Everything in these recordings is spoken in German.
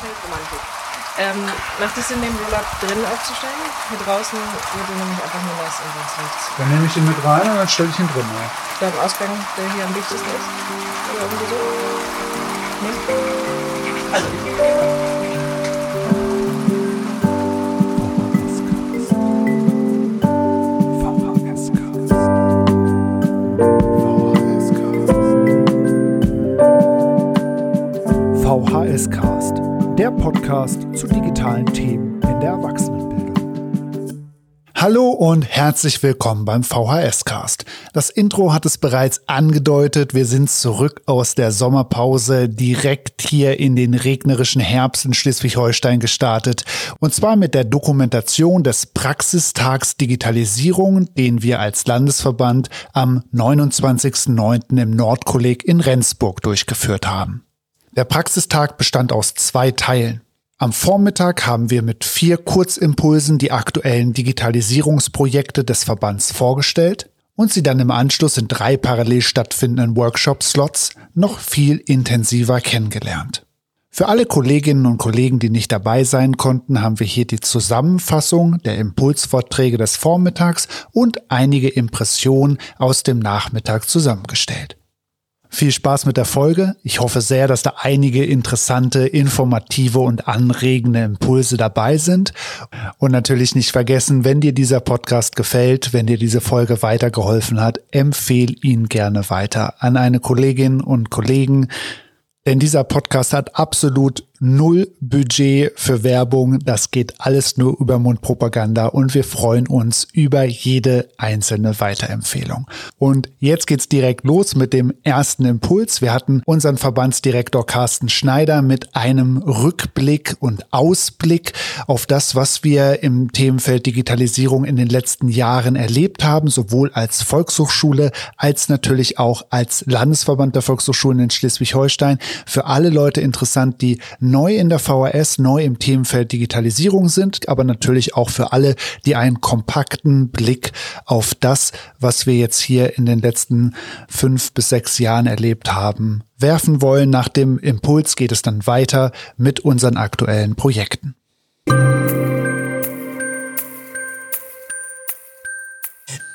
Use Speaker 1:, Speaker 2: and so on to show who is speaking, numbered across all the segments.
Speaker 1: Feldromantik. Ähm, macht es Sinn, den Roller drinnen aufzustellen? Hier draußen würde nämlich einfach nur nass und sonst nichts.
Speaker 2: Dann nehme ich ihn mit rein und dann stelle ich ihn drin auf.
Speaker 1: Da am Ausgang, der hier am wichtigsten ist? Oder irgendwie so? Nee? Also,
Speaker 3: VHS Cast, der Podcast zu digitalen Themen in der Erwachsenenbildung. Hallo und herzlich willkommen beim VHS Cast. Das Intro hat es bereits angedeutet. Wir sind zurück aus der Sommerpause direkt hier in den regnerischen Herbst in Schleswig-Holstein gestartet. Und zwar mit der Dokumentation des Praxistags Digitalisierung, den wir als Landesverband am 29.09. im Nordkolleg in Rendsburg durchgeführt haben. Der Praxistag bestand aus zwei Teilen. Am Vormittag haben wir mit vier Kurzimpulsen die aktuellen Digitalisierungsprojekte des Verbands vorgestellt und sie dann im Anschluss in drei parallel stattfindenden Workshop-Slots noch viel intensiver kennengelernt. Für alle Kolleginnen und Kollegen, die nicht dabei sein konnten, haben wir hier die Zusammenfassung der Impulsvorträge des Vormittags und einige Impressionen aus dem Nachmittag zusammengestellt. Viel Spaß mit der Folge. Ich hoffe sehr, dass da einige interessante, informative und anregende Impulse dabei sind. Und natürlich nicht vergessen, wenn dir dieser Podcast gefällt, wenn dir diese Folge weitergeholfen hat, empfehle ihn gerne weiter an eine Kollegin und Kollegen, denn dieser Podcast hat absolut null Budget für Werbung. Das geht alles nur über Mundpropaganda und wir freuen uns über jede einzelne Weiterempfehlung. Und jetzt geht's direkt los mit dem ersten Impuls. Wir hatten unseren Verbandsdirektor Carsten Schneider mit einem Rückblick und Ausblick auf das, was wir im Themenfeld Digitalisierung in den letzten Jahren erlebt haben, sowohl als Volkshochschule als natürlich auch als Landesverband der Volkshochschulen in Schleswig-Holstein für alle Leute interessant, die neu in der VHS, neu im Themenfeld Digitalisierung sind, aber natürlich auch für alle, die einen kompakten Blick auf das, was wir jetzt hier in den letzten fünf bis sechs Jahren erlebt haben, werfen wollen. Nach dem Impuls geht es dann weiter mit unseren aktuellen Projekten.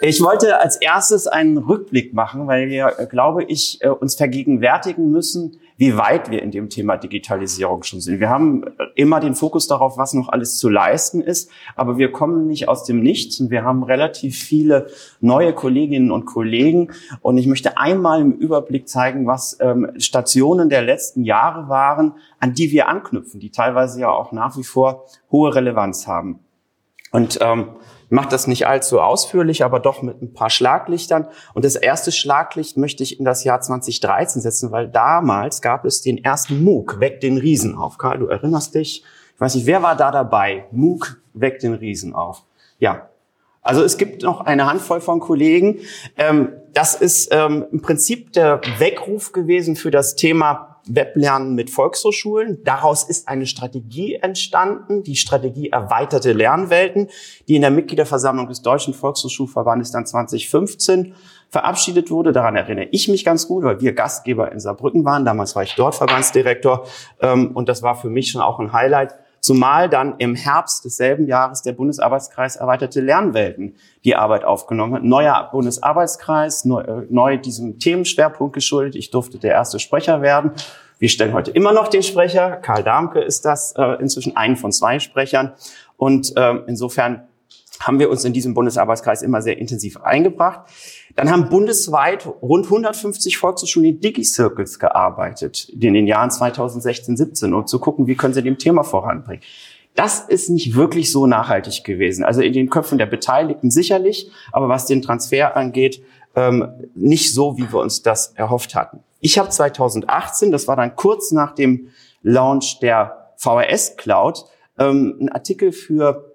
Speaker 4: Ich wollte als erstes einen Rückblick machen, weil wir, glaube ich, äh, uns vergegenwärtigen müssen, wie weit wir in dem Thema Digitalisierung schon sind. Wir haben immer den Fokus darauf, was noch alles zu leisten ist, aber wir kommen nicht aus dem Nichts und wir haben relativ viele neue Kolleginnen und Kollegen. Und ich möchte einmal im Überblick zeigen, was ähm, Stationen der letzten Jahre waren, an die wir anknüpfen, die teilweise ja auch nach wie vor hohe Relevanz haben. Und ähm, mache das nicht allzu ausführlich, aber doch mit ein paar Schlaglichtern. Und das erste Schlaglicht möchte ich in das Jahr 2013 setzen, weil damals gab es den ersten MOOC, Weg den Riesen auf. Karl, du erinnerst dich? Ich weiß nicht, wer war da dabei? MOOC, Weg den Riesen auf. Ja, also es gibt noch eine Handvoll von Kollegen. Ähm, das ist ähm, im Prinzip der Weckruf gewesen für das Thema Weblernen mit Volkshochschulen. Daraus ist eine Strategie entstanden, die Strategie erweiterte Lernwelten, die in der Mitgliederversammlung des Deutschen Volkshochschulverbandes dann 2015 verabschiedet wurde. Daran erinnere ich mich ganz gut, weil wir Gastgeber in Saarbrücken waren. Damals war ich dort Verbandsdirektor ähm, und das war für mich schon auch ein Highlight, Zumal dann im Herbst desselben Jahres der Bundesarbeitskreis Erweiterte Lernwelten die Arbeit aufgenommen hat. Neuer Bundesarbeitskreis, neu, äh, neu diesem Themenschwerpunkt geschuldet. Ich durfte der erste Sprecher werden. Wir stellen heute immer noch den Sprecher. Karl Darmke ist das äh, inzwischen einen von zwei Sprechern. Und ähm, insofern haben wir uns in diesem Bundesarbeitskreis immer sehr intensiv eingebracht. Dann haben bundesweit rund 150 Volkshochschulen in Digi-Circles gearbeitet in den Jahren 2016, 17, um zu gucken, wie können sie dem Thema voranbringen. Das ist nicht wirklich so nachhaltig gewesen. Also in den Köpfen der Beteiligten sicherlich, aber was den Transfer angeht, ähm, nicht so, wie wir uns das erhofft hatten. Ich habe 2018, das war dann kurz nach dem Launch der VRS Cloud, ähm, einen Artikel für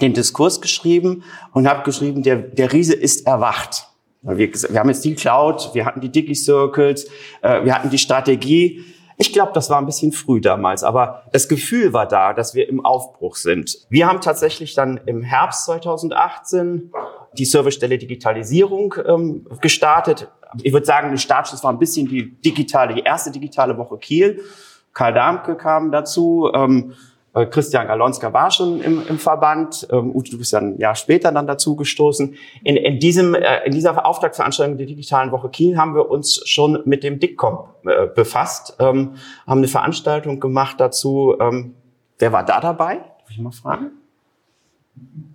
Speaker 4: den Diskurs geschrieben und habe geschrieben, der, der Riese ist erwacht. Wir, wir haben jetzt die Cloud, wir hatten die Digi-Circles, äh, wir hatten die Strategie. Ich glaube, das war ein bisschen früh damals, aber das Gefühl war da, dass wir im Aufbruch sind. Wir haben tatsächlich dann im Herbst 2018 die Servicestelle Digitalisierung ähm, gestartet. Ich würde sagen, der Startschuss war ein bisschen die digitale, die erste digitale Woche Kiel. Karl Darmke kam dazu. Ähm, äh, Christian Galonska war schon im, im Verband. Ähm, Ute, du bist ja ein Jahr später dann dazu gestoßen. In, in, diesem, äh, in dieser Auftaktveranstaltung der Digitalen Woche Kiel haben wir uns schon mit dem DICCOM äh, befasst, ähm, haben eine Veranstaltung gemacht dazu. Ähm, wer war da dabei? Darf ich mal fragen?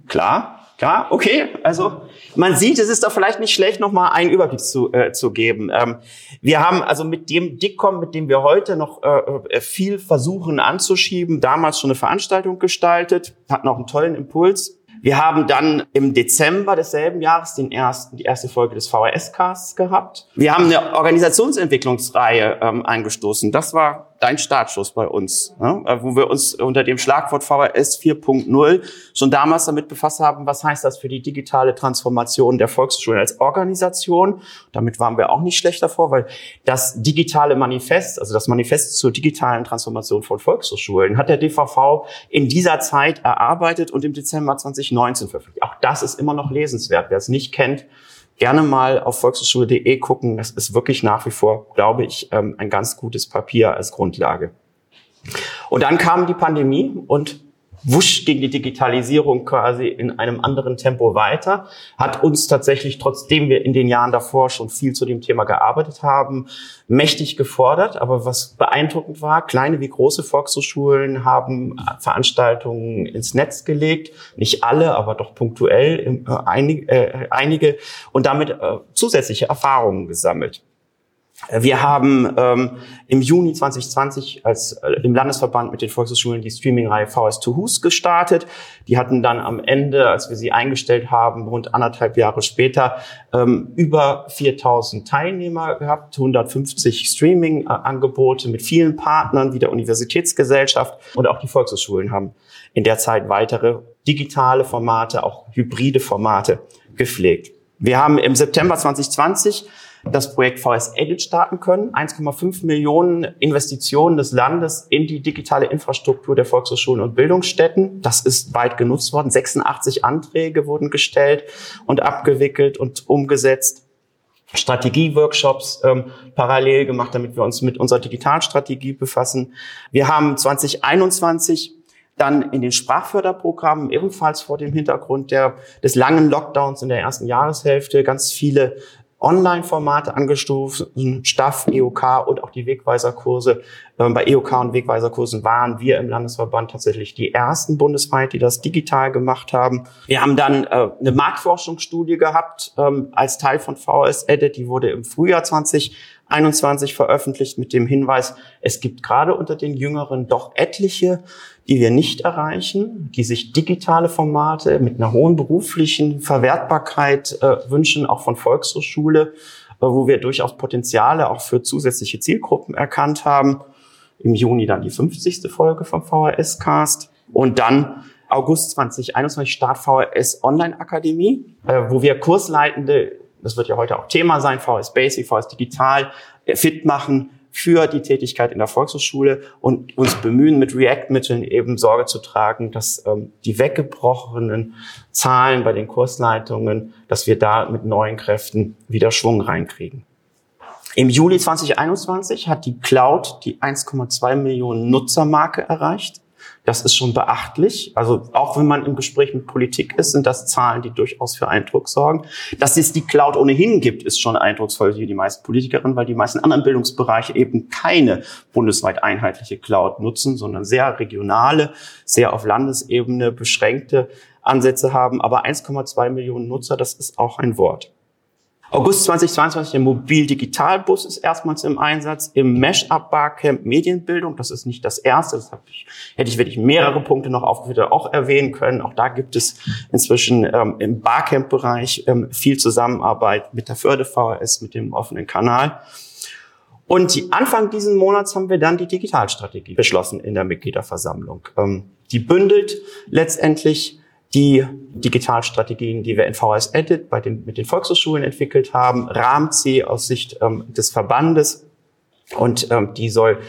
Speaker 4: Klar, klar, okay. Also man sieht, es ist doch vielleicht nicht schlecht, nochmal einen Überblick zu, äh, zu geben. Ähm, wir haben also mit dem Dickcom, mit dem wir heute noch äh, viel versuchen anzuschieben, damals schon eine Veranstaltung gestaltet, hatten auch einen tollen Impuls. Wir haben dann im Dezember desselben Jahres den ersten, die erste Folge des VHS-Casts gehabt. Wir haben eine Organisationsentwicklungsreihe ähm, eingestoßen. Das war dein Startschuss bei uns, ne? Äh, wo wir uns unter dem Schlagwort VHS 4.0 schon damals damit befasst haben, was heißt das für die digitale Transformation der Volksschulen als Organisation. Damit waren wir auch nicht schlecht davor, weil das digitale Manifest, also das Manifest zur digitalen Transformation von Volkshochschulen, hat der DVV in dieser Zeit erarbeitet und im Dezember 2019 veröffentlicht. Auch das ist immer noch lesenswert. Wer es nicht kennt, gerne mal auf volkshochschule.de gucken. Das ist wirklich nach wie vor, glaube ich, ähm, ein ganz gutes Papier als Grundlage. Und dann kam die Pandemie und wusch ging die Digitalisierung quasi in einem anderen Tempo weiter, hat uns tatsächlich, trotzdem wir in den Jahren davor schon viel zu dem Thema gearbeitet haben, mächtig gefordert. Aber was beeindruckend war, kleine wie große Volkshochschulen haben Veranstaltungen ins Netz gelegt. Nicht alle, aber doch punktuell äh, einige, äh, einige und damit äh, zusätzliche Erfahrungen gesammelt. Wir haben ähm, im Juni 2020 als äh, im Landesverband mit den Volkshochschulen die Streaming-Reihe VS to Who's gestartet. Die hatten dann am Ende, als wir sie eingestellt haben, rund anderthalb Jahre später ähm, über 4000 Teilnehmer gehabt, 150 Streaming-Angebote mit vielen Partnern wie der Universitätsgesellschaft und auch die Volkshochschulen haben in der Zeit weitere digitale Formate, auch hybride Formate gepflegt. Wir haben im September 2020 das Projekt VS Edit starten können. 1,5 Millionen Investitionen des Landes in die digitale Infrastruktur der Volkshochschulen und Bildungsstätten. Das ist weit genutzt worden. 86 Anträge wurden gestellt und abgewickelt und umgesetzt. Strategieworkshops ähm, parallel gemacht, damit wir uns mit unserer Digitalstrategie befassen. Wir haben 2021 dann in den Sprachförderprogrammen ebenfalls vor dem Hintergrund der, des langen Lockdowns in der ersten Jahreshälfte ganz viele Online-Formate angestuft, Staff, EOK und auch die Wegweiserkurse. Ähm, bei EOK und Wegweiserkursen waren wir im Landesverband tatsächlich die ersten bundesweit, die das digital gemacht haben. Wir haben dann äh, eine Marktforschungsstudie gehabt ähm, als Teil von VS Edit, die wurde im Frühjahr 2021 veröffentlicht mit dem Hinweis, es gibt gerade unter den Jüngeren doch etliche die wir nicht erreichen, die sich digitale Formate mit einer hohen beruflichen Verwertbarkeit äh, wünschen, auch von Volkshochschule, äh, wo wir durchaus Potenziale auch für zusätzliche Zielgruppen erkannt haben. Im Juni dann die 50. Folge vom VHS-Cast und dann August 2021 Start VHS Online Akademie, äh, wo wir Kursleitende, das wird ja heute auch Thema sein, VHS Basic, VHS Digital, äh, fit machen für die Tätigkeit in der Volkshochschule und uns bemühen, mit React-Mitteln eben Sorge zu tragen, dass ähm, die weggebrochenen Zahlen bei den Kursleitungen, dass wir da mit neuen Kräften wieder Schwung reinkriegen. Im Juli 2021 hat die Cloud die 1,2 Millionen Nutzermarke erreicht. Das ist schon beachtlich. Also auch wenn man im Gespräch mit Politik ist, sind das Zahlen, die durchaus für Eindruck sorgen. Dass es die Cloud ohnehin gibt, ist schon eindrucksvoll für die meisten Politikerinnen, weil die meisten anderen Bildungsbereiche eben keine bundesweit einheitliche Cloud nutzen, sondern sehr regionale, sehr auf Landesebene beschränkte Ansätze haben. Aber 1,2 Millionen Nutzer, das ist auch ein Wort. August 2022, der Mobil-Digitalbus ist erstmals im Einsatz. Im Mesh-Up-Barcamp Medienbildung, das ist nicht das erste, das ich, hätte ich wirklich mehrere Punkte noch aufgeführt, auch erwähnen können. Auch da gibt es inzwischen ähm, im Barcamp-Bereich ähm, viel Zusammenarbeit mit der Förde VHS, mit dem offenen Kanal. Und Anfang diesen Monats haben wir dann die Digitalstrategie beschlossen in der Mitgliederversammlung. Ähm, die bündelt letztendlich die Digitalstrategien, die wir in VS Edit bei den, mit den Volkshochschulen entwickelt haben, rahmt sie aus Sicht ähm, des Verbandes und ähm, die soll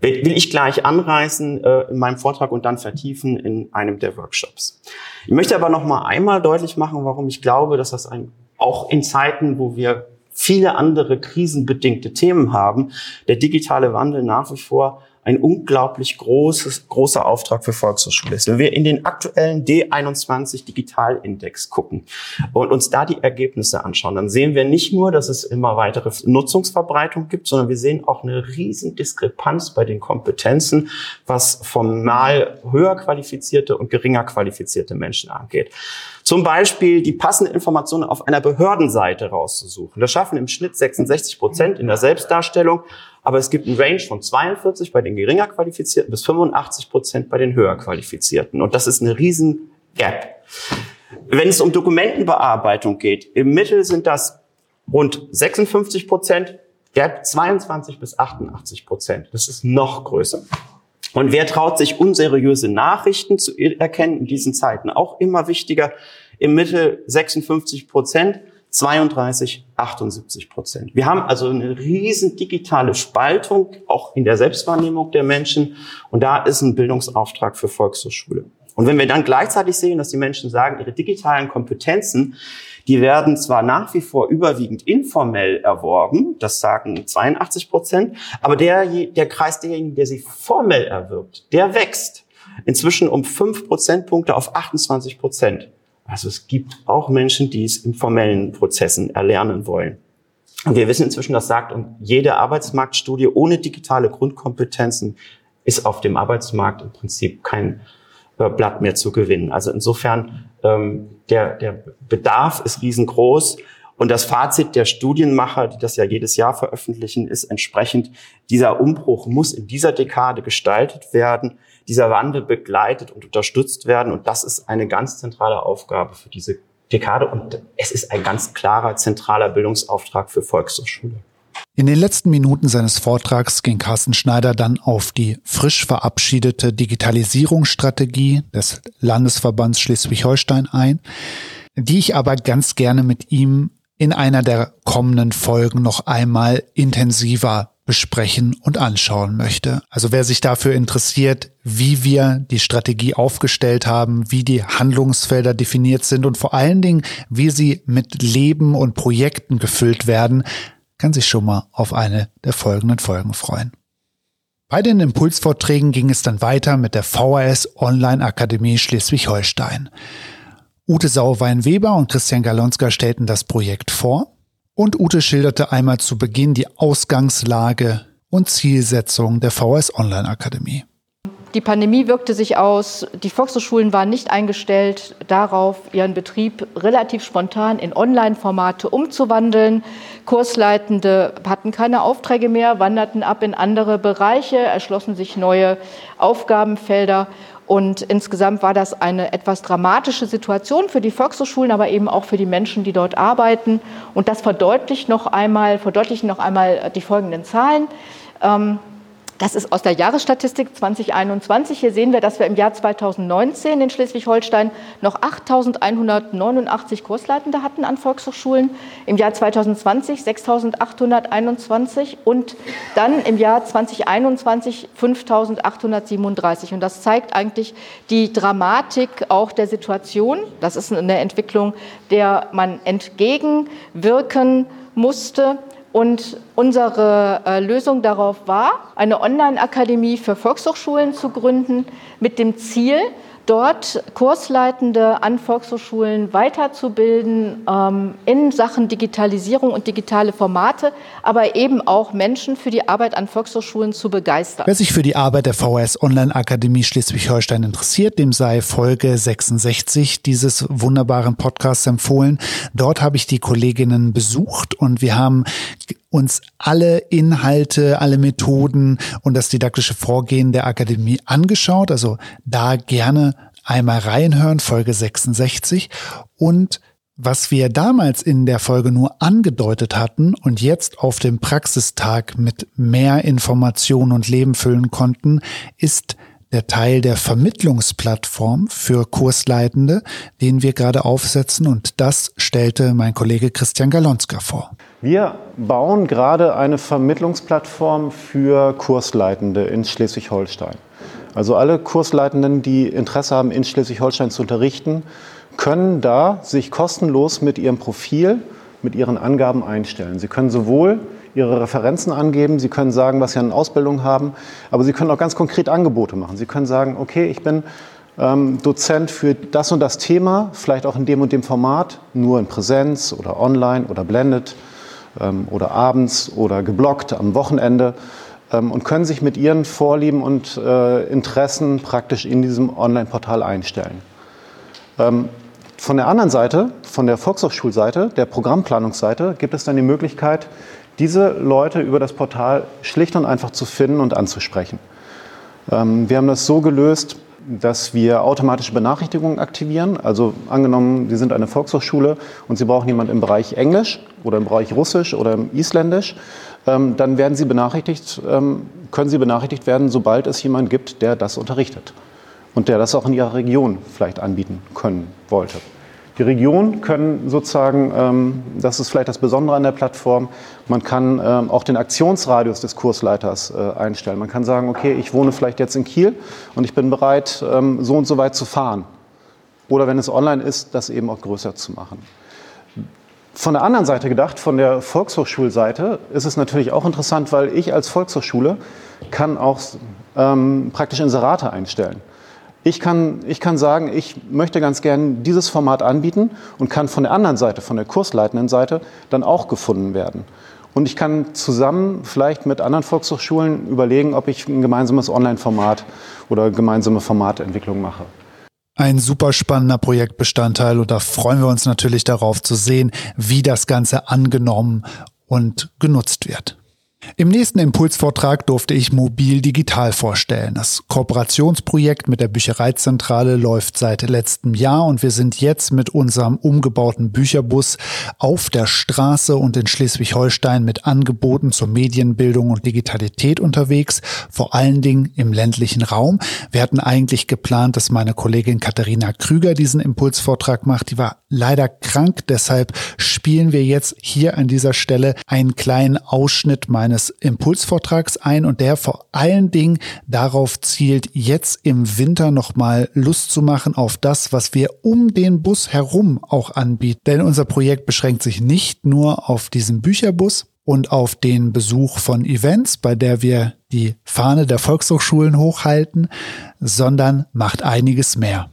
Speaker 4: will, will ich gleich anreißen äh, in meinem Vortrag und dann vertiefen in einem der Workshops. Ich möchte aber noch mal einmal deutlich machen, warum ich glaube, dass das ein auch in Zeiten, wo wir viele andere krisenbedingte Themen haben, der digitale Wandel nach wie vor ein unglaublich großes, großer Auftrag für Volkshochschule ist. Wenn wir in den aktuellen D21 Digitalindex gucken und uns da die Ergebnisse anschauen, dann sehen wir nicht nur, dass es immer weitere Nutzungsverbreitung gibt, sondern wir sehen auch eine riesen Diskrepanz bei den Kompetenzen, was formal höher qualifizierte und geringer qualifizierte Menschen angeht. Zum Beispiel die passende Informationen auf einer Behördenseite rauszusuchen. Das schaffen im Schnitt 66 Prozent in der Selbstdarstellung, aber es gibt einen Range von 42 bei den geringer qualifizierten bis 85 Prozent bei den höher qualifizierten. Und das ist eine riesen Gap. Wenn es um Dokumentenbearbeitung geht, im Mittel sind das rund 56 Prozent, Gap 22 bis 88 Prozent. Das ist noch größer. Und wer traut sich unseriöse Nachrichten zu erkennen in diesen Zeiten? Auch immer wichtiger. Im Mittel 56 Prozent, 32, 78 Prozent. Wir haben also eine riesen digitale Spaltung, auch in der Selbstwahrnehmung der Menschen. Und da ist ein Bildungsauftrag für Volkshochschule. Und wenn wir dann gleichzeitig sehen, dass die Menschen sagen, ihre digitalen Kompetenzen, die werden zwar nach wie vor überwiegend informell erworben, das sagen 82 Prozent, aber der, der Kreis derjenigen, der sie formell erwirbt, der wächst inzwischen um fünf Prozentpunkte auf 28 Prozent. Also es gibt auch Menschen, die es in formellen Prozessen erlernen wollen. Und wir wissen inzwischen, das sagt und jede Arbeitsmarktstudie ohne digitale Grundkompetenzen ist auf dem Arbeitsmarkt im Prinzip kein äh, Blatt mehr zu gewinnen. Also insofern, ähm, der, der Bedarf ist riesengroß. Und das Fazit der Studienmacher, die das ja jedes Jahr veröffentlichen, ist entsprechend, dieser Umbruch muss in dieser Dekade gestaltet werden, dieser Wandel begleitet und unterstützt werden. Und das ist eine ganz zentrale Aufgabe für diese Dekade. Und es ist ein ganz klarer, zentraler Bildungsauftrag für Volkshochschule.
Speaker 3: In den letzten Minuten seines Vortrags ging Carsten Schneider dann auf die frisch verabschiedete Digitalisierungsstrategie des Landesverbands Schleswig-Holstein ein, die ich aber ganz gerne mit ihm in einer der kommenden Folgen noch einmal intensiver besprechen und anschauen möchte. Also wer sich dafür interessiert, wie wir die Strategie aufgestellt haben, wie die Handlungsfelder definiert sind und vor allen Dingen, wie sie mit Leben und Projekten gefüllt werden, kann sich schon mal auf eine der folgenden Folgen freuen. Bei den Impulsvorträgen ging es dann weiter mit der VHS Online Akademie Schleswig-Holstein. Ute Sauwein-Weber und Christian Galonska stellten das Projekt vor und Ute schilderte einmal zu Beginn die Ausgangslage und Zielsetzung der VHS Online Akademie.
Speaker 5: Die Pandemie wirkte sich aus. Die Volkshochschulen waren nicht eingestellt darauf, ihren Betrieb relativ spontan in Online-Formate umzuwandeln. Kursleitende hatten keine Aufträge mehr, wanderten ab in andere Bereiche, erschlossen sich neue Aufgabenfelder. Und insgesamt war das eine etwas dramatische Situation für die Volkshochschulen, aber eben auch für die Menschen, die dort arbeiten. Und das verdeutlicht noch einmal, verdeutlichen noch einmal die folgenden Zahlen. Ähm, das ist aus der Jahresstatistik 2021. Hier sehen wir, dass wir im Jahr 2019 in Schleswig-Holstein noch 8.189 Kursleitende hatten an Volkshochschulen, im Jahr 2020 6.821 und dann im Jahr 2021 5.837. Und das zeigt eigentlich die Dramatik auch der Situation. Das ist eine Entwicklung, der man entgegenwirken musste. Und unsere äh, Lösung darauf war, eine Online-Akademie für Volkshochschulen zu gründen mit dem Ziel, dort Kursleitende an Volkshochschulen weiterzubilden ähm, in Sachen Digitalisierung und digitale Formate, aber eben auch Menschen für die Arbeit an Volkshochschulen zu begeistern.
Speaker 3: Wer sich für die Arbeit der VHS Online Akademie Schleswig-Holstein interessiert, dem sei Folge 66 dieses wunderbaren Podcasts empfohlen. Dort habe ich die Kolleginnen besucht und wir haben uns alle Inhalte, alle Methoden und das didaktische Vorgehen der Akademie angeschaut. Also da gerne einmal reinhören, Folge 66. Und was wir damals in der Folge nur angedeutet hatten und jetzt auf dem Praxistag mit mehr Informationen und Leben füllen konnten, ist der Teil der Vermittlungsplattform für Kursleitende, den wir gerade aufsetzen und das stellte mein Kollege Christian Galonska vor.
Speaker 6: Wir bauen gerade eine Vermittlungsplattform für Kursleitende in Schleswig-Holstein. Also alle Kursleitenden, die Interesse haben, in Schleswig-Holstein zu unterrichten, können da sich kostenlos mit ihrem Profil, mit ihren Angaben einstellen. Sie können sowohl ihre Referenzen angeben, Sie können sagen, was Sie an Ausbildung haben, aber Sie können auch ganz konkret Angebote machen. Sie können sagen, okay, ich bin ähm, Dozent für das und das Thema, vielleicht auch in dem und dem Format, nur in Präsenz oder online oder blended oder abends oder geblockt am Wochenende ähm, und können sich mit ihren Vorlieben und äh, Interessen praktisch in diesem Online-Portal einstellen. Ähm, von der anderen Seite, von der Volkshochschulseite, der Programmplanungsseite, gibt es dann die Möglichkeit, diese Leute über das Portal schlicht und einfach zu finden und anzusprechen. Ähm, wir haben das so gelöst, dass wir automatische Benachrichtigungen aktivieren. Also angenommen, Sie sind eine Volkshochschule und Sie brauchen jemanden im Bereich Englisch oder im Bereich Russisch oder im Isländisch, ähm, dann werden Sie benachrichtigt, ähm, können Sie benachrichtigt werden, sobald es jemanden gibt, der das unterrichtet und der das auch in Ihrer Region vielleicht anbieten können wollte. Die Regionen können sozusagen, ähm, das ist vielleicht das Besondere an der Plattform, man kann ähm, auch den Aktionsradius des Kursleiters äh, einstellen. Man kann sagen, okay, ich wohne vielleicht jetzt in Kiel und ich bin bereit, ähm, so und so weit zu fahren. Oder wenn es online ist, das eben auch größer zu machen. Von der anderen Seite gedacht, von der Volkshochschulseite, ist es natürlich auch interessant, weil ich als Volkshochschule kann auch ähm, praktisch Inserate einstellen. Ich kann, ich kann sagen, ich möchte ganz gern dieses Format anbieten und kann von der anderen Seite, von der kursleitenden Seite, dann auch gefunden werden. Und ich kann zusammen vielleicht mit anderen Volkshochschulen überlegen, ob ich ein gemeinsames Online-Format oder gemeinsame Formatentwicklung mache.
Speaker 3: Ein super spannender Projektbestandteil und da freuen wir uns natürlich darauf zu sehen, wie das Ganze angenommen und genutzt wird. Im nächsten Impulsvortrag durfte ich Mobil Digital vorstellen. Das Kooperationsprojekt mit der Büchereizentrale läuft seit letztem Jahr und wir sind jetzt mit unserem umgebauten Bücherbus auf der Straße und in Schleswig-Holstein mit Angeboten zur Medienbildung und Digitalität unterwegs, vor allen Dingen im ländlichen Raum. Wir hatten eigentlich geplant, dass meine Kollegin Katharina Krüger diesen Impulsvortrag macht. Die war leider krank, deshalb spielen wir jetzt hier an dieser Stelle einen kleinen Ausschnitt meines eines Impulsvortrags ein und der vor allen Dingen darauf zielt, jetzt im Winter nochmal Lust zu machen auf das, was wir um den Bus herum auch anbieten. Denn unser Projekt beschränkt sich nicht nur auf diesen Bücherbus, und auf den Besuch von Events, bei der wir die Fahne der Volkshochschulen hochhalten, sondern macht einiges mehr.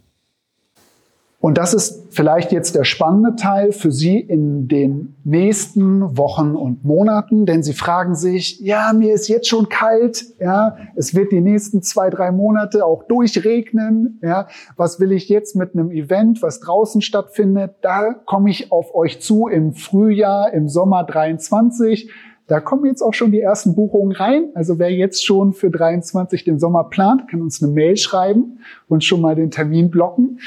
Speaker 2: Und das ist vielleicht jetzt der spannende Teil für Sie in den nächsten Wochen und Monaten, denn Sie fragen sich, ja, mir ist jetzt schon kalt, ja, es wird die nächsten zwei, drei Monate auch durchregnen, ja, was will ich jetzt mit einem Event, was draußen stattfindet? Da komme ich auf euch zu im Frühjahr, im Sommer 23. Da kommen jetzt auch schon die ersten Buchungen rein. Also wer jetzt schon für 23 den Sommer plant, kann uns eine Mail schreiben und schon mal den Termin blocken.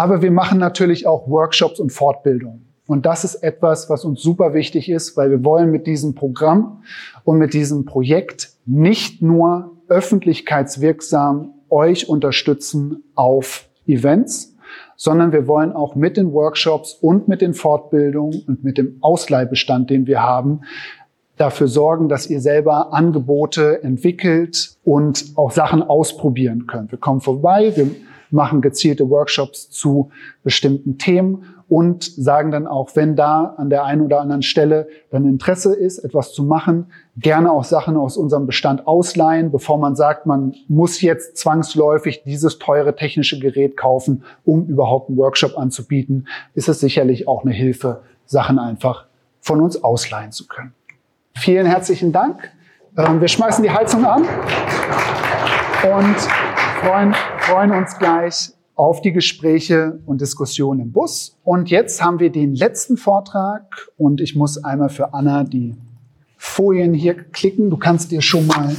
Speaker 2: Aber wir machen natürlich auch Workshops und Fortbildungen. Und das ist etwas, was uns super wichtig ist, weil wir wollen mit diesem Programm und mit diesem Projekt nicht nur öffentlichkeitswirksam euch unterstützen auf Events, sondern wir wollen auch mit den Workshops und mit den Fortbildungen und mit dem Ausleihbestand, den wir haben, dafür sorgen, dass ihr selber Angebote entwickelt und auch Sachen ausprobieren könnt. Wir kommen vorbei, wir machen gezielte Workshops zu bestimmten Themen und sagen dann auch, wenn da an der einen oder anderen Stelle dann Interesse ist, etwas zu machen, gerne auch Sachen aus unserem Bestand ausleihen, bevor man sagt, man muss jetzt zwangsläufig dieses teure technische Gerät kaufen, um überhaupt einen Workshop anzubieten, ist es sicherlich auch eine Hilfe, Sachen einfach von uns ausleihen zu können. Vielen herzlichen Dank. Ähm, wir schmeißen die Heizung an und freuen, freuen uns gleich auf die Gespräche und Diskussionen im Bus. Und jetzt haben wir den letzten Vortrag und ich muss einmal für Anna die Folien hier klicken. Du kannst dir schon mal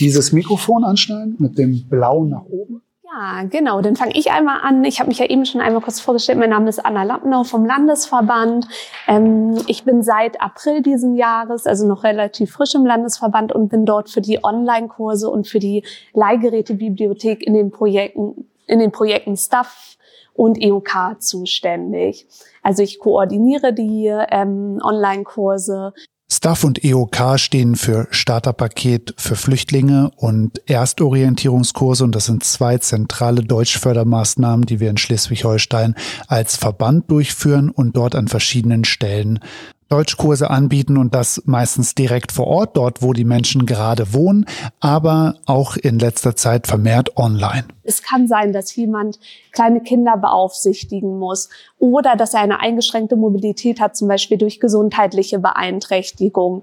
Speaker 2: dieses Mikrofon anschneiden mit dem blauen nach oben.
Speaker 7: Ja, genau. Dann fange ich einmal an. Ich habe mich ja eben schon einmal kurz vorgestellt. Mein Name ist Anna Lappnau vom Landesverband. Ähm, ich bin seit April diesen Jahres, also noch relativ frisch im Landesverband und bin dort für die Online-Kurse und für die Leihgerätebibliothek in den Projekten, in den Projekten Stuff und EOK zuständig. Also ich koordiniere die ähm, Online-Kurse,
Speaker 3: Staff und EOK stehen für Starterpaket für Flüchtlinge und Erstorientierungskurse. Und das sind zwei zentrale Deutschfördermaßnahmen, die wir in Schleswig-Holstein als Verband durchführen und dort an verschiedenen Stellen Deutschkurse anbieten und das meistens direkt vor Ort, dort wo die Menschen gerade wohnen, aber auch in letzter Zeit vermehrt online.
Speaker 7: Es kann sein, dass jemand kleine Kinder beaufsichtigen muss oder dass er eine eingeschränkte Mobilität hat, zum Beispiel durch gesundheitliche Beeinträchtigung.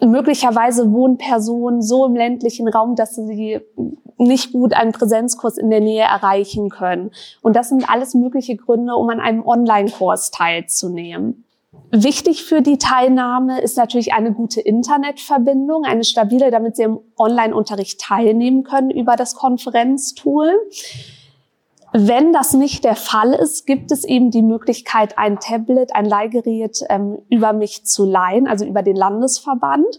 Speaker 7: Möglicherweise wohnen Personen so im ländlichen Raum, dass sie nicht gut einen Präsenzkurs in der Nähe erreichen können. Und das sind alles mögliche Gründe, um an einem Online-Kurs teilzunehmen. Wichtig für die Teilnahme ist natürlich eine gute Internetverbindung, eine stabile, damit Sie im Online-Unterricht teilnehmen können über das Konferenztool. Wenn das nicht der Fall ist, gibt es eben die Möglichkeit, ein Tablet, ein Leihgerät ähm, über mich zu leihen, also über den Landesverband.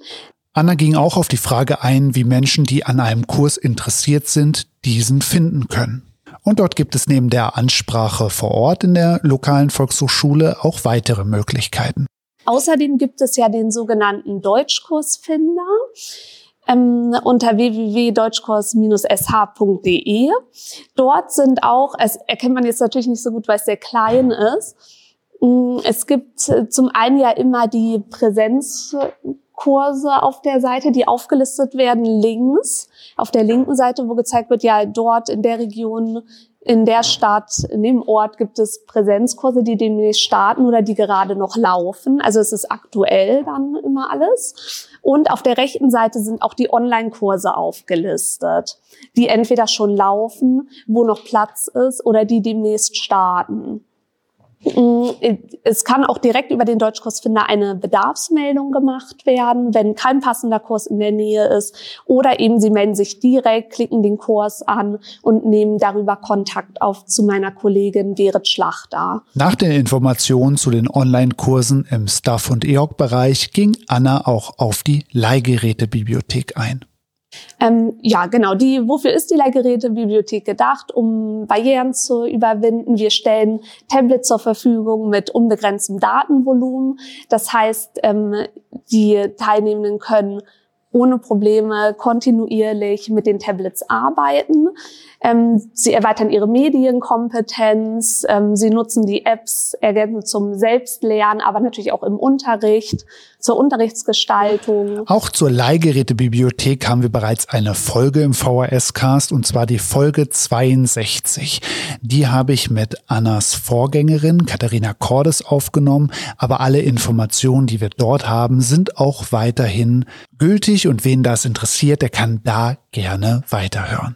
Speaker 3: Anna ging auch auf die Frage ein, wie Menschen, die an einem Kurs interessiert sind, diesen finden können. Und dort gibt es neben der Ansprache vor Ort in der lokalen Volkshochschule auch weitere Möglichkeiten.
Speaker 7: Außerdem gibt es ja den sogenannten Deutschkursfinder ähm, unter www.deutschkurs-sh.de. Dort sind auch, es erkennt man jetzt natürlich nicht so gut, weil es sehr klein ist. Mm, es gibt äh, zum einen ja immer die Präsenzkurse auf der Seite, die aufgelistet werden links. Auf der linken Seite, wo gezeigt wird, ja, dort in der Region in der Stadt, in dem Ort gibt es Präsenzkurse, die demnächst starten oder die gerade noch laufen. Also es ist aktuell dann immer alles. Und auf der rechten Seite sind auch die Online-Kurse aufgelistet, die entweder schon laufen, wo noch Platz ist oder die demnächst starten. Mm, es kann auch direkt über den Deutschkursfinder eine Bedarfsmeldung gemacht werden, wenn kein passender Kurs in der Nähe ist. Oder eben Sie melden sich direkt, klicken den Kurs an und nehmen darüber Kontakt auf zu meiner Kollegin Berit Schlachter.
Speaker 3: Nach den Informationen zu den Online-Kursen im Staff- und EOG-Bereich ging Anna auch auf die Leihgerätebibliothek ein.
Speaker 7: Ähm, ja, genau. Die, wofür ist die Leihgerätebibliothek gedacht? Um Barrieren zu überwinden. Wir stellen Tablets zur Verfügung mit unbegrenztem Datenvolumen. Das heißt, ähm, die Teilnehmenden können ohne Probleme kontinuierlich mit den Tablets arbeiten. Ähm, sie erweitern ihre Medienkompetenz, ähm, sie nutzen die Apps ergänzend zum Selbstlernen, aber natürlich auch im Unterricht, zur Unterrichtsgestaltung.
Speaker 3: Auch zur Leihgerätebibliothek haben wir bereits eine Folge im VHS-Cast und zwar die Folge 62. Die habe ich mit Annas Vorgängerin Katharina Cordes aufgenommen, aber alle Informationen, die wir dort haben, sind auch weiterhin gültig und wen das interessiert, der kann da gerne weiterhören.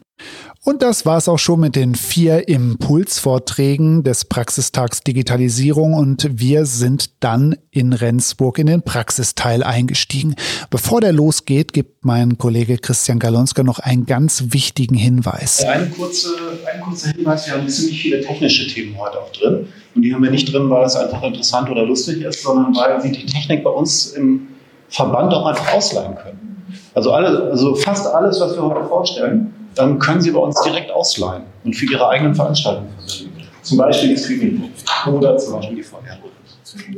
Speaker 3: Und das war's auch schon mit den vier Impulsvorträgen des Praxistags Digitalisierung und wir sind dann in Rendsburg in den Praxisteil eingestiegen. Bevor der losgeht, gibt mein Kollege Christian Galonska noch einen ganz wichtigen Hinweis.
Speaker 6: Kurze, ein kurzer Hinweis, wir haben ziemlich viele technische Themen heute auch drin. Und die haben wir nicht drin, weil es einfach interessant oder lustig ist, sondern weil wir die Technik bei uns im Verband auch einfach ausleihen können. Also, alle, also fast alles, was wir heute vorstellen, dann können Sie bei uns direkt ausleihen und für Ihre eigenen Veranstaltungen verwenden. Zum Beispiel die Streaming oder zum Beispiel die VR.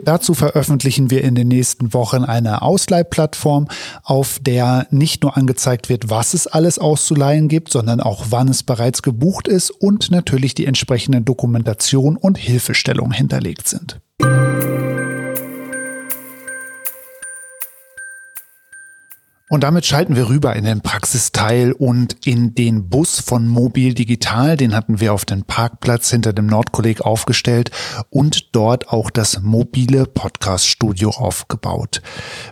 Speaker 3: Dazu veröffentlichen wir in den nächsten Wochen eine Ausleihplattform, auf der nicht nur angezeigt wird, was es alles auszuleihen gibt, sondern auch wann es bereits gebucht ist und natürlich die entsprechenden Dokumentation und Hilfestellung hinterlegt sind. Und damit schalten wir rüber in den Praxisteil und in den Bus von Mobil Digital. Den hatten wir auf den Parkplatz hinter dem Nordkolleg aufgestellt und dort auch das mobile Podcast-Studio aufgebaut.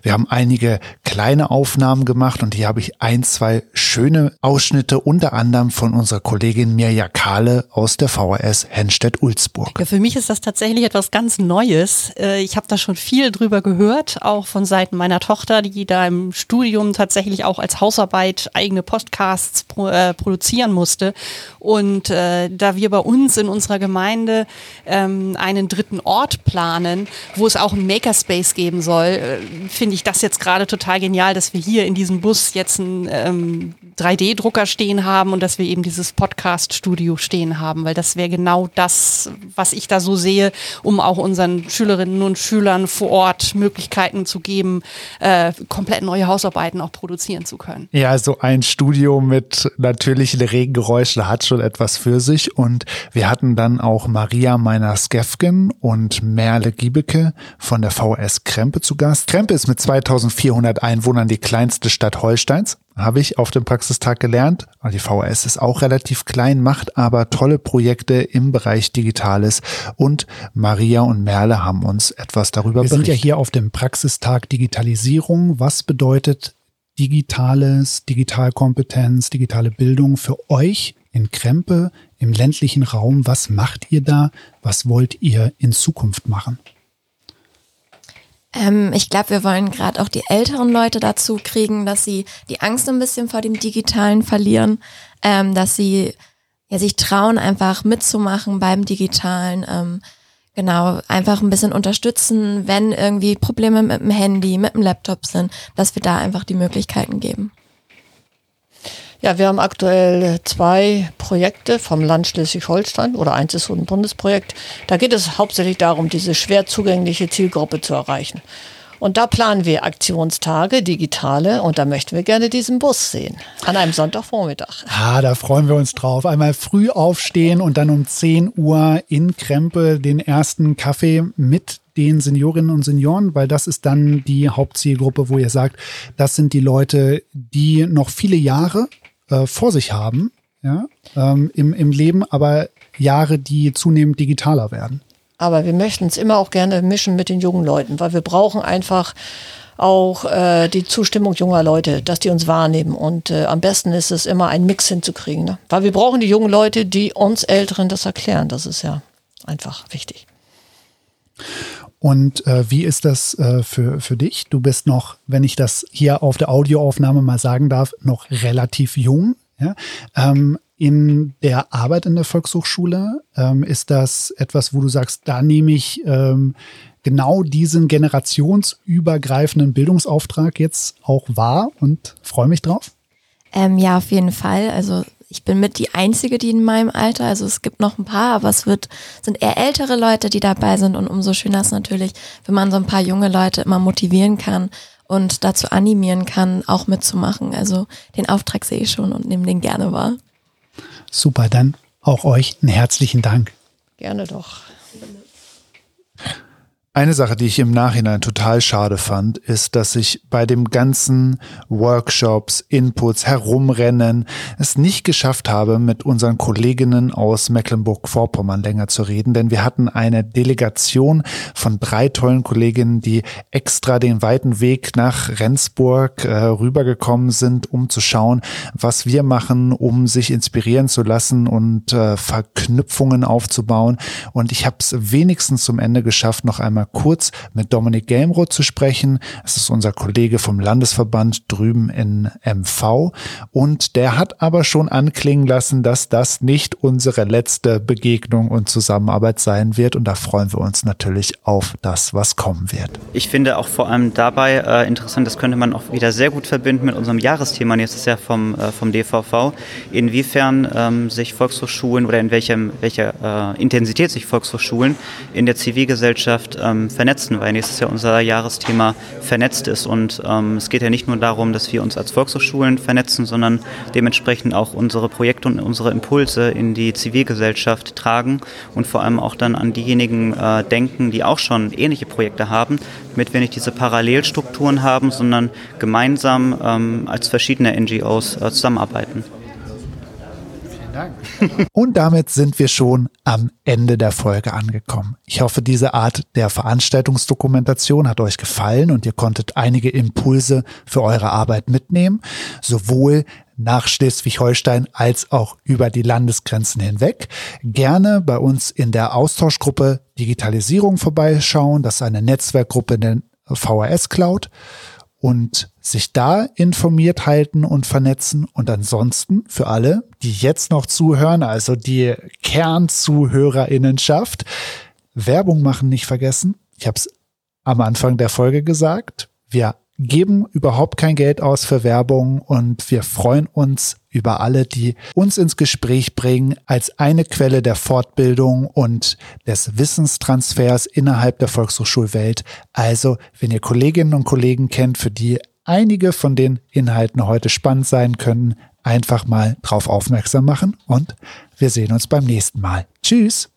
Speaker 3: Wir haben einige kleine Aufnahmen gemacht und hier habe ich ein, zwei schöne Ausschnitte, unter anderem von unserer Kollegin Mirja Kahle aus der VHS Henstedt-Ulzburg.
Speaker 8: Ja, für mich ist das tatsächlich etwas ganz Neues. Äh, ich habe da schon viel drüber gehört, auch von Seiten meiner Tochter, die da im Studium Studium tatsächlich auch als Hausarbeit eigene Podcasts pro, äh, produzieren musste. Und äh, da wir bei uns in unserer Gemeinde ähm, einen dritten Ort planen, wo es auch einen Makerspace geben soll, äh, finde ich das jetzt gerade total genial, dass wir hier in diesem Bus jetzt ein ähm, 3D-Drucker stehen haben und dass wir eben dieses Podcast-Studio stehen haben, weil das wäre genau das, was ich da so sehe, um auch unseren Schülerinnen und Schülern vor Ort Möglichkeiten zu geben, äh, komplett neue Hausarbeiten auch produzieren zu können.
Speaker 3: Ja, also ein Studio mit natürlichen Regengeräuschen hat schon etwas für sich und wir hatten dann auch Maria Meiner-Skefgen und Merle Giebeke von der VS Krempe zu Gast. Krempe ist mit 2400 Einwohnern die kleinste Stadt Holsteins habe ich auf dem Praxistag gelernt. Die VHS ist auch relativ klein, macht aber tolle Projekte im Bereich Digitales und Maria und Merle haben uns etwas darüber
Speaker 9: Wir
Speaker 3: berichtet.
Speaker 9: sind ja hier auf dem Praxistag Digitalisierung. Was bedeutet Digitales, Digitalkompetenz, digitale Bildung für euch in Krempe im ländlichen Raum? Was macht ihr da? Was wollt ihr in Zukunft machen?
Speaker 10: Ähm, ich glaube, wir wollen gerade auch die älteren Leute dazu kriegen, dass sie die Angst ein bisschen vor dem Digitalen verlieren, ähm, dass sie ja, sich trauen, einfach mitzumachen beim Digitalen. Ähm, genau, einfach ein bisschen unterstützen, wenn irgendwie Probleme mit dem Handy, mit dem Laptop sind, dass wir da einfach die Möglichkeiten geben.
Speaker 11: Ja, wir haben aktuell zwei Projekte vom Land Schleswig-Holstein oder eins ist so ein Bundesprojekt. Da geht es hauptsächlich darum, diese schwer zugängliche Zielgruppe zu erreichen. Und da planen wir Aktionstage, digitale, und da möchten wir gerne diesen Bus sehen. An einem Sonntagvormittag.
Speaker 9: Ah, da freuen wir uns drauf. Einmal früh aufstehen und dann um 10 Uhr in Krempe den ersten Kaffee mit den Seniorinnen und Senioren, weil das ist dann die Hauptzielgruppe, wo ihr sagt, das sind die Leute, die noch viele Jahre äh, vor sich haben, ja, ähm, im, im Leben, aber Jahre, die zunehmend digitaler werden.
Speaker 11: Aber wir möchten es immer auch gerne mischen mit den jungen Leuten, weil wir brauchen einfach auch äh, die Zustimmung junger Leute, dass die uns wahrnehmen. Und äh, am besten ist es immer, einen Mix hinzukriegen. Ne? Weil wir brauchen die jungen Leute, die uns Älteren das erklären. Das ist ja einfach wichtig.
Speaker 9: Und äh, wie ist das äh, für, für dich? Du bist noch, wenn ich das hier auf der Audioaufnahme mal sagen darf, noch relativ jung. Ja? Ähm, in der Arbeit in der Volkshochschule ähm, ist das etwas, wo du sagst, da nehme ich ähm, genau diesen generationsübergreifenden Bildungsauftrag jetzt auch wahr und freue mich drauf?
Speaker 10: Ähm, ja, auf jeden Fall. Also ich bin mit die Einzige, die in meinem Alter, also es gibt noch ein paar, aber es wird, sind eher ältere Leute, die dabei sind und umso schöner ist natürlich, wenn man so ein paar junge Leute immer motivieren kann und dazu animieren kann, auch mitzumachen. Also den Auftrag sehe ich schon und nehme den gerne wahr.
Speaker 9: Super, dann auch euch einen herzlichen Dank.
Speaker 11: Gerne doch.
Speaker 3: Eine Sache, die ich im Nachhinein total schade fand, ist, dass ich bei dem ganzen Workshops, Inputs, Herumrennen es nicht geschafft habe, mit unseren Kolleginnen aus Mecklenburg-Vorpommern länger zu reden, denn wir hatten eine Delegation von drei tollen Kolleginnen, die extra den weiten Weg nach Rendsburg äh, rübergekommen sind, um zu schauen, was wir machen, um sich inspirieren zu lassen und äh, Verknüpfungen aufzubauen. Und ich habe es wenigstens zum Ende geschafft, noch einmal kurz mit Dominik Gelmroth zu sprechen. Es ist unser Kollege vom Landesverband drüben in MV. Und der hat aber schon anklingen lassen, dass das nicht unsere letzte Begegnung und Zusammenarbeit sein wird. Und da freuen wir uns natürlich auf das, was kommen wird.
Speaker 12: Ich finde auch vor allem dabei äh, interessant, das könnte man auch wieder sehr gut verbinden mit unserem Jahresthema nächstes Jahr vom, äh, vom DVV, inwiefern ähm, sich Volkshochschulen oder in welchem, welcher äh, Intensität sich Volkshochschulen in der Zivilgesellschaft ähm, vernetzen, weil nächstes Jahr unser Jahresthema vernetzt ist. Und ähm, es geht ja nicht nur darum, dass wir uns als Volkshochschulen vernetzen, sondern dementsprechend auch unsere Projekte und unsere Impulse in die Zivilgesellschaft tragen und vor allem auch dann an diejenigen äh, denken, die auch schon ähnliche Projekte haben, damit wir nicht diese Parallelstrukturen haben, sondern gemeinsam ähm, als verschiedene NGOs äh, zusammenarbeiten.
Speaker 3: Und damit sind wir schon am Ende der Folge angekommen. Ich hoffe, diese Art der Veranstaltungsdokumentation hat euch gefallen und ihr konntet einige Impulse für eure Arbeit mitnehmen, sowohl nach Schleswig-Holstein als auch über die Landesgrenzen hinweg. Gerne bei uns in der Austauschgruppe Digitalisierung vorbeischauen. Das ist eine Netzwerkgruppe in der VHS Cloud und sich da informiert halten und vernetzen. Und ansonsten für alle, die jetzt noch zuhören, also die Kernzuhörerinnenschaft, Werbung machen nicht vergessen. Ich habe es am Anfang der Folge gesagt. Wir geben überhaupt kein Geld aus für Werbung und wir freuen uns über alle, die uns ins Gespräch bringen als eine Quelle der Fortbildung und des Wissenstransfers innerhalb der Volkshochschulwelt. Also, wenn ihr Kolleginnen und Kollegen kennt, für die einige von den Inhalten heute spannend sein können, einfach mal drauf aufmerksam machen und wir sehen uns beim nächsten Mal. Tschüss!